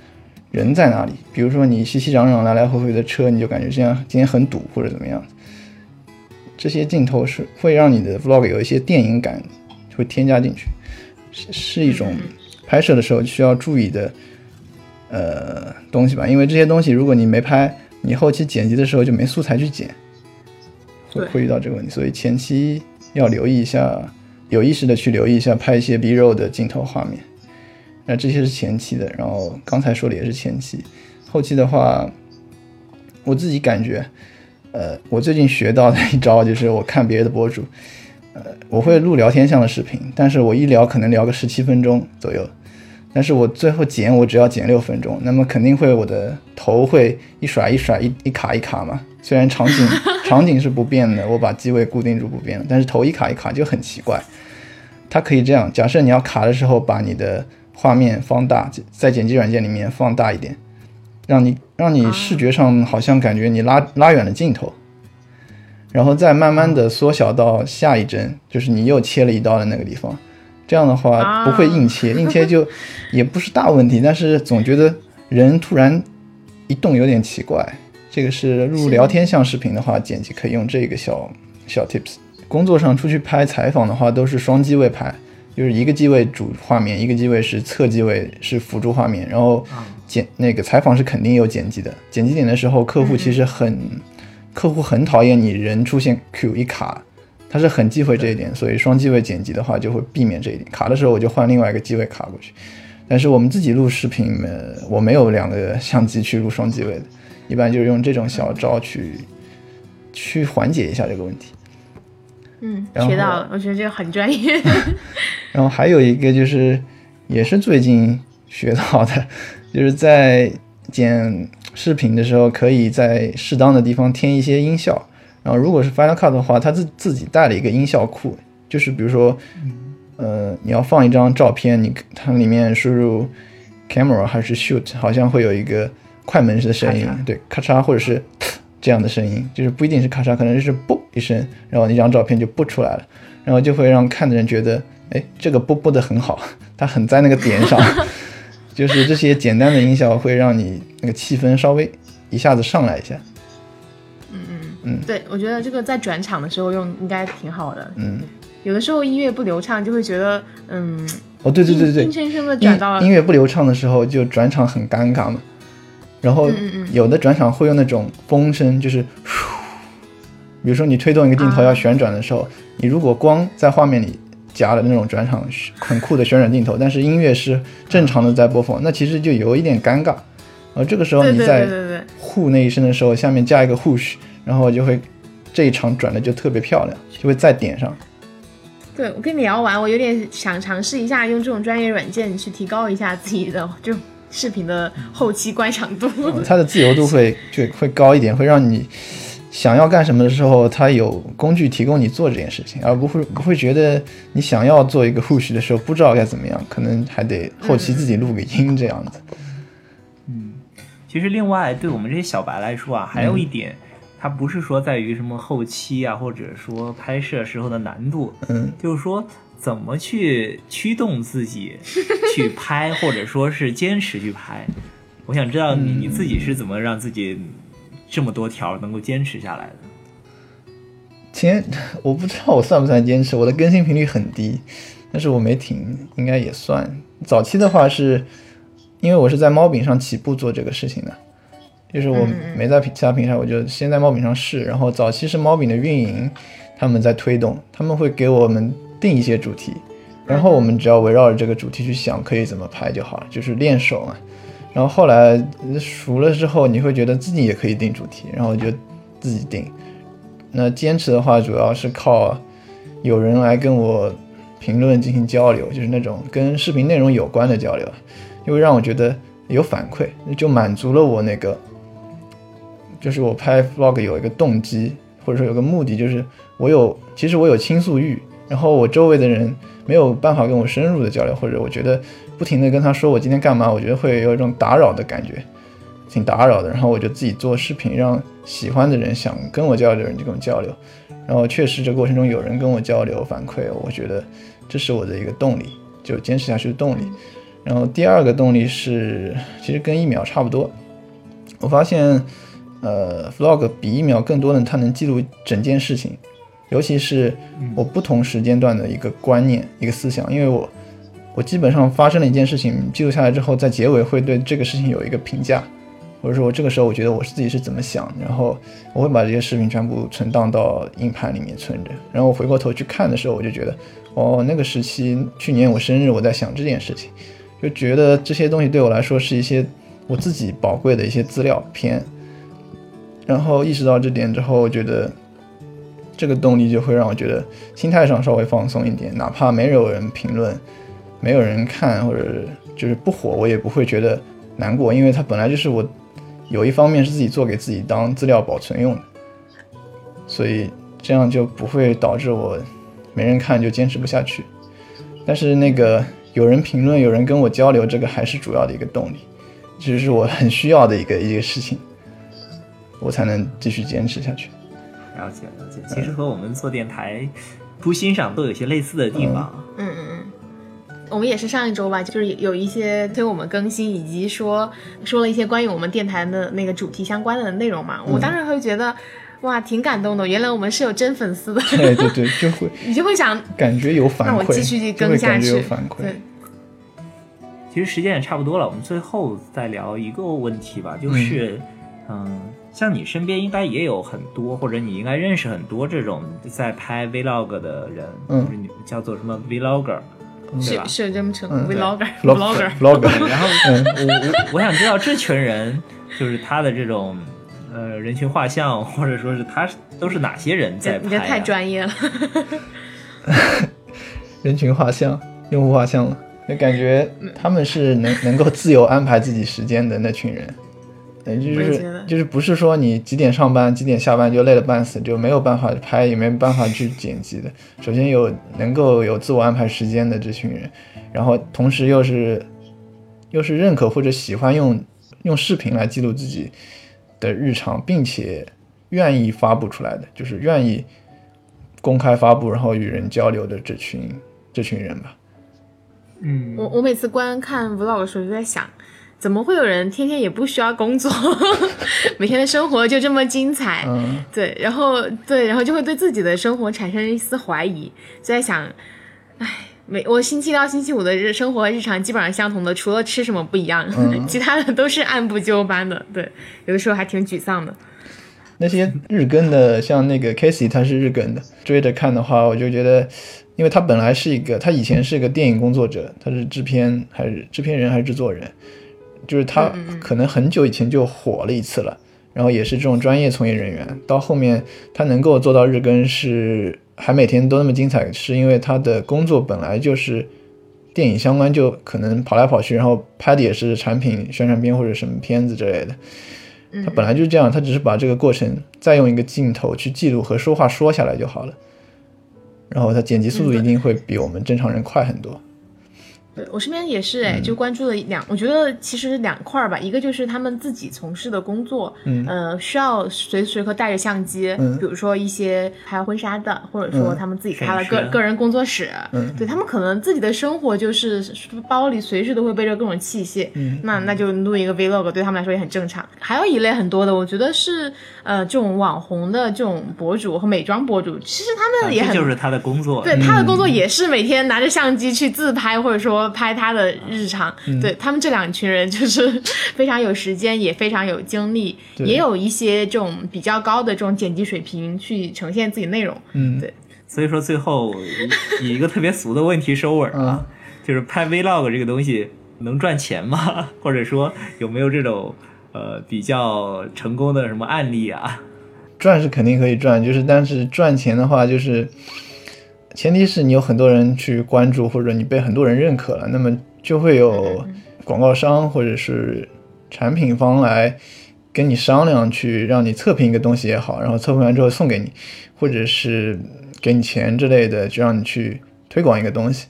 人在哪里？比如说你熙熙攘攘来来回回的车，你就感觉这样今天很堵或者怎么样。这些镜头是会让你的 vlog 有一些电影感，会添加进去，是是一种拍摄的时候需要注意的呃东西吧。因为这些东西如果你没拍，你后期剪辑的时候就没素材去剪，会会遇到这个问题。所以前期要留意一下，有意识的去留意一下拍一些 B roll 的镜头画面。那这些是前期的，然后刚才说的也是前期，后期的话，我自己感觉，呃，我最近学到的一招就是我看别的博主，呃，我会录聊天向的视频，但是我一聊可能聊个十七分钟左右，但是我最后剪我只要剪六分钟，那么肯定会我的头会一甩一甩一一卡一卡嘛，虽然场景 场景是不变的，我把机位固定住不变了，但是头一卡一卡就很奇怪，它可以这样，假设你要卡的时候把你的画面放大，在剪辑软件里面放大一点，让你让你视觉上好像感觉你拉拉远了镜头，然后再慢慢的缩小到下一帧，就是你又切了一刀的那个地方，这样的话不会硬切，硬切就也不是大问题，但是总觉得人突然一动有点奇怪。这个是录聊天像视频的话，剪辑可以用这个小小 tips。工作上出去拍采访的话，都是双机位拍。就是一个机位主画面，一个机位是侧机位是辅助画面，然后剪那个采访是肯定有剪辑的。剪辑点的时候，客户其实很，客户很讨厌你人出现 Q 一卡，他是很忌讳这一点，所以双机位剪辑的话就会避免这一点。卡的时候我就换另外一个机位卡过去。但是我们自己录视频，呃，我没有两个相机去录双机位的，一般就是用这种小招去去缓解一下这个问题。嗯，学到了，我觉得这个很专业。然后还有一个就是，也是最近学到的，就是在剪视频的时候，可以在适当的地方添一些音效。然后如果是 Final Cut 的话，它自自己带了一个音效库，就是比如说，呃，你要放一张照片，你它里面输入 camera 还是 shoot，好像会有一个快门式的声音，对，咔嚓或者是。这样的声音就是不一定是咔嚓，可能就是啵一声，然后那张照片就啵出来了，然后就会让看的人觉得，哎，这个啵啵的很好，它很在那个点上，就是这些简单的音效会让你那个气氛稍微一下子上来一下。嗯嗯嗯，对，我觉得这个在转场的时候用应该挺好的。嗯，有的时候音乐不流畅，就会觉得，嗯，哦对对对对，硬生生的转到了音乐不流畅的时候，就转场很尴尬嘛。然后有的转场会用那种风声，就是，比如说你推动一个镜头要旋转的时候，你如果光在画面里加了那种转场很酷的旋转镜头，但是音乐是正常的在播放，那其实就有一点尴尬。而这个时候你在呼那一声的时候，下面加一个 whoosh，然后就会这一场转的就特别漂亮，就会再点上。对我跟你聊完，我有点想尝试一下用这种专业软件去提高一下自己的就视频的后期观赏度。它的自由度会就会高一点，会让你想要干什么的时候，它有工具提供你做这件事情，而不会不会觉得你想要做一个 push 的时候不知道该怎么样，可能还得后期自己录个音这样子。嗯其实另外对我们这些小白来说啊，还有一点，它不是说在于什么后期啊，或者说拍摄时候的难度，嗯，就是说怎么去驱动自己 去拍，或者说是坚持去拍。我想知道你你自己是怎么让自己这么多条能够坚持下来的。坚我不知道我算不算坚持，我的更新频率很低，但是我没停，应该也算。早期的话是，因为我是在猫饼上起步做这个事情的，就是我没在其他平台，我就先在猫饼上试。然后早期是猫饼的运营，他们在推动，他们会给我们定一些主题，然后我们只要围绕着这个主题去想可以怎么拍就好了，就是练手嘛。然后后来呃熟了之后，你会觉得自己也可以定主题，然后就自己定。那坚持的话，主要是靠有人来跟我评论进行交流，就是那种跟视频内容有关的交流，就会让我觉得有反馈，就满足了我那个，就是我拍 vlog 有一个动机，或者说有个目的，就是我有其实我有倾诉欲，然后我周围的人没有办法跟我深入的交流，或者我觉得不停的跟他说我今天干嘛，我觉得会有一种打扰的感觉，挺打扰的。然后我就自己做视频，让喜欢的人、想跟我交流的人就跟我交流。然后确实这过程中有人跟我交流反馈，我觉得这是我的一个动力，就坚持下去的动力。然后第二个动力是，其实跟疫苗差不多。我发现，呃，vlog 比疫苗更多的，它能记录整件事情，尤其是我不同时间段的一个观念、一个思想。因为我，我基本上发生了一件事情，记录下来之后，在结尾会对这个事情有一个评价，或者说我这个时候我觉得我是自己是怎么想，然后我会把这些视频全部存档到硬盘里面存着，然后我回过头去看的时候，我就觉得，哦，那个时期去年我生日，我在想这件事情。就觉得这些东西对我来说是一些我自己宝贵的一些资料片，然后意识到这点之后，我觉得这个动力就会让我觉得心态上稍微放松一点，哪怕没有人评论，没有人看，或者就是不火，我也不会觉得难过，因为它本来就是我有一方面是自己做给自己当资料保存用的，所以这样就不会导致我没人看就坚持不下去。但是那个有人评论，有人跟我交流，这个还是主要的一个动力，这就是我很需要的一个一个事情，我才能继续坚持下去。了解了解，其实和我们做电台初心上都有些类似的地方。嗯嗯嗯，我们也是上一周吧，就是有一些推我们更新，以及说说了一些关于我们电台的那个主题相关的内容嘛。我当时会觉得，哇，挺感动的。原来我们是有真粉丝的，对对对，就会 你就会想，感觉有反馈，那我继续去更下去就会感觉有反馈。对，其实时间也差不多了，我们最后再聊一个问题吧，就是，嗯、像你身边应该也有很多，或者你应该认识很多这种在拍 vlog 的人，嗯就是你叫做什么 vlogger，是？是这么称嗯，vlogger 对 vlogger。vlog 对然后我我我想知道这群人就是他的这种呃人群画像，或者说是他都是哪些人在拍、啊？你这太专业了，人群画像、用户画像了，就感觉他们是能能够自由安排自己时间的那群人。呃，就我也觉得是就是不是说你几点上班几点下班就累得半死，就没有办法拍，也没办法去 剪辑的。首先有能够有自我安排时间的这群人，然后同时又是又是认可或者喜欢用用视频来记录自己的日常，并且愿意发布出来的，就是愿意公开发布，然后与人交流的这群这群人吧。嗯，我我每次观看 vlog 的时候就在想，怎么会有人天天也不需要工作，每天的生活就这么精彩？嗯，对，然后对，然后就会对自己的生活产生一丝怀疑，就在想，唉，每我星期一到星期五的日生活日常基本上相同的，除了吃什么不一样，嗯其他的都是按部就班的。对，有的时候还挺沮丧的。那些日更的，像那个 Casey，他是日更的，追着看的话，我就觉得，因为他本来是一个，他以前是个电影工作者，他是制片还是制片人还是制作人，就是他可能很久以前就火了一次了，然后也是这种专业从业人员。到后面他能够做到日更，是还每天都那么精彩，是因为他的工作本来就是电影相关，就可能跑来跑去，然后拍的也是产品宣传片或者什么片子之类的。他本来就是这样，他只是把这个过程再用一个镜头去记录和说话说下来就好了。然后他剪辑速度一定会比我们正常人快很多。对我身边也是哎，就关注了两，我觉得其实两块儿吧，一个就是他们自己从事的工作，嗯，呃，需要随时随刻带着相机，嗯，比如说一些拍婚纱的，或者说他们自己开了个个人工作室，嗯，对他们可能自己的生活就是包里随时都会背着各种器械，嗯，那那就录一个 vlog 对他们来说也很正常。还有一类很多的，我觉得是呃这种网红的这种博主和美妆博主，其实他们也很就是他的工作，对他的工作也是每天拿着相机去自拍，或者说拍他的日常。对他们这两群人就是 非常有时间，也非常有精力，也有一些这种比较高的这种剪辑水平去呈现自己内容。嗯，对。所以说最后以一个特别俗的问题收尾啊，就是拍 vlog 这个东西能赚钱吗？或者说有没有这种呃比较成功的什么案例啊？赚是肯定可以赚，就是但是赚钱的话，就是前提是你有很多人去关注，或者你被很多人认可了，那么就会有广告商或者是产品方来跟你商量，去让你测评一个东西也好，然后测评完之后送给你，或者是给你钱之类的，就让你去推广一个东西，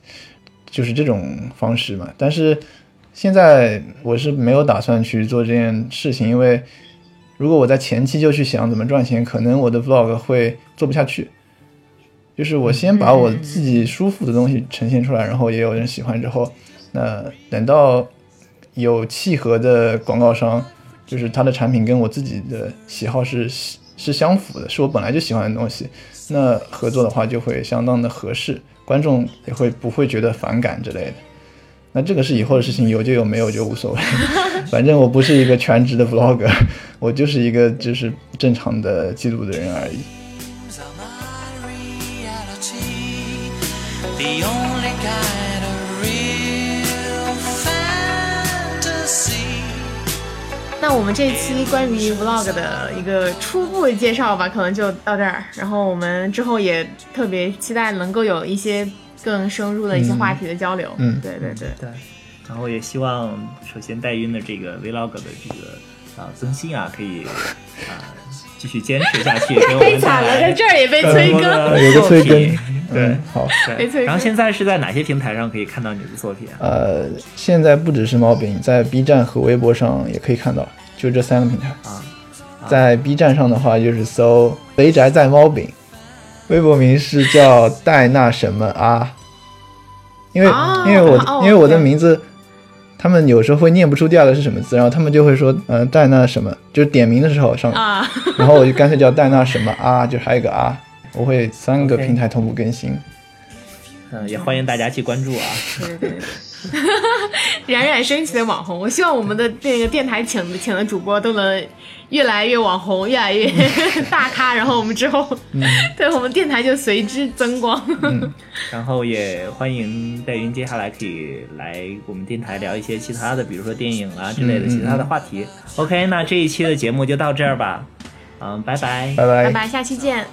就是这种方式嘛。但是现在我是没有打算去做这件事情，因为。如果我在前期就去想怎么赚钱，可能我的 vlog 会做不下去。就是我先把我自己舒服的东西呈现出来，然后也有人喜欢之后，那等到有契合的广告商，就是他的产品跟我自己的喜好是是相符的，是我本来就喜欢的东西，那合作的话就会相当的合适，观众也会不会觉得反感之类的。那这个是以后的事情，有就有，没有就无所谓。反正我不是一个全职的 vlog，我就是一个就是正常的记录的人而已。那我们这期关于 vlog 的一个初步介绍吧，可能就到这儿。然后我们之后也特别期待能够有一些更深入的一些话题的交流。嗯，对对对对。然后也希望，首先代孕的这个 vlog 的这个啊更新啊，可以啊继续坚持下去。太 惨了，在这儿也被催更，有个催更。对，好。然后现在是在哪些平台上可以看到你的作品？呃，现在不只是猫饼，在 B 站和微博上也可以看到，就这三个平台啊。在 B 站上的话，就是搜“肥宅在猫饼”，微博名是叫戴那什么啊，因为因为我因为我的名字。他们有时候会念不出第二个是什么字，然后他们就会说，嗯，戴那什么，就是点名的时候上，然后我就干脆叫戴那什么啊，就还有一个啊，我会三个平台同步更新。嗯，也欢迎大家去关注啊。对对对，冉冉升起的网红，我希望我们的那个电台请的请的主播都能。越来越网红，越来越 大咖，然后我们之后，对我们电台就随之增光。然后也欢迎戴云接下来可以来我们电台聊一些其他的，比如说电影啊之类的其他的话题。OK，那这一期的节目就到这儿吧。嗯，拜拜，拜拜，拜拜，下期见。